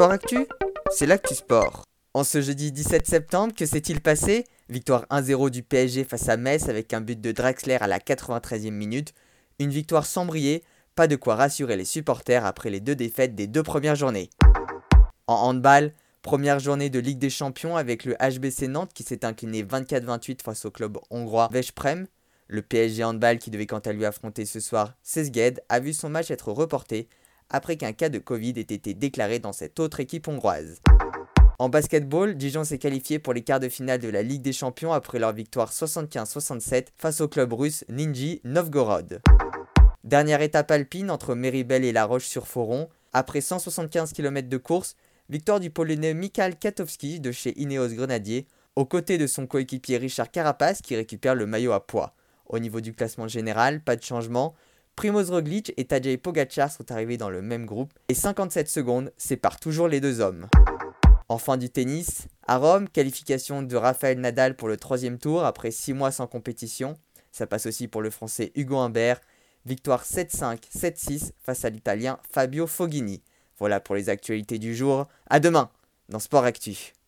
Sport Actu, c'est l'actu sport. En ce jeudi 17 septembre, que s'est-il passé? Victoire 1-0 du PSG face à Metz avec un but de Drexler à la 93e minute. Une victoire sans briller, pas de quoi rassurer les supporters après les deux défaites des deux premières journées. En handball, première journée de Ligue des Champions avec le HBC Nantes qui s'est incliné 24-28 face au club hongrois Veszprem. Le PSG handball qui devait quant à lui affronter ce soir Sesged a vu son match être reporté après qu'un cas de Covid ait été déclaré dans cette autre équipe hongroise. En basketball, Dijon s'est qualifié pour les quarts de finale de la Ligue des Champions après leur victoire 75-67 face au club russe Ninji Novgorod. Dernière étape alpine entre Méribel et La Roche-sur-Foron. Après 175 km de course, victoire du Polonais Mikhail Katowski de chez Ineos Grenadier, aux côtés de son coéquipier Richard Carapace qui récupère le maillot à poids. Au niveau du classement général, pas de changement. Primoz Roglic et Tadej Pogacar sont arrivés dans le même groupe et 57 secondes séparent toujours les deux hommes. En fin du tennis, à Rome, qualification de Rafael Nadal pour le troisième tour après 6 mois sans compétition. Ça passe aussi pour le français Hugo Humbert. Victoire 7-5, 7-6 face à l'italien Fabio Foghini. Voilà pour les actualités du jour. À demain dans Sport Actu.